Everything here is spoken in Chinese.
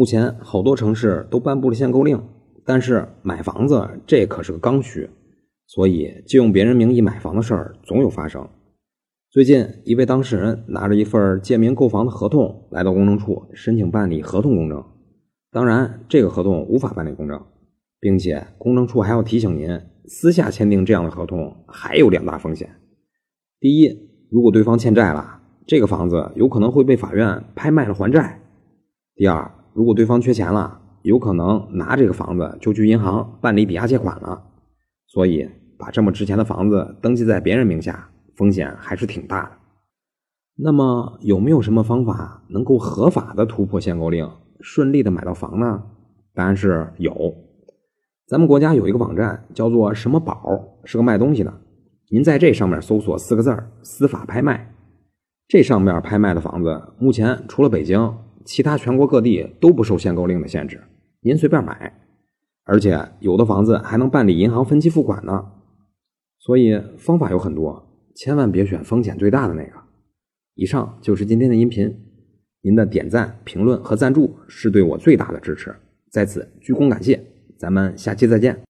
目前好多城市都颁布了限购令，但是买房子这可是个刚需，所以借用别人名义买房的事儿总有发生。最近，一位当事人拿着一份借名购房的合同来到公证处申请办理合同公证，当然，这个合同无法办理公证，并且公证处还要提醒您，私下签订这样的合同还有两大风险。第一，如果对方欠债了，这个房子有可能会被法院拍卖了还债；第二，如果对方缺钱了，有可能拿这个房子就去银行办理抵押借款了。所以，把这么值钱的房子登记在别人名下。风险还是挺大的。那么有没有什么方法能够合法的突破限购令，顺利的买到房呢？答案是有。咱们国家有一个网站叫做什么宝，是个卖东西的。您在这上面搜索四个字儿“司法拍卖”，这上面拍卖的房子，目前除了北京，其他全国各地都不受限购令的限制，您随便买。而且有的房子还能办理银行分期付款呢。所以方法有很多。千万别选风险最大的那个。以上就是今天的音频，您的点赞、评论和赞助是对我最大的支持，在此鞠躬感谢。咱们下期再见。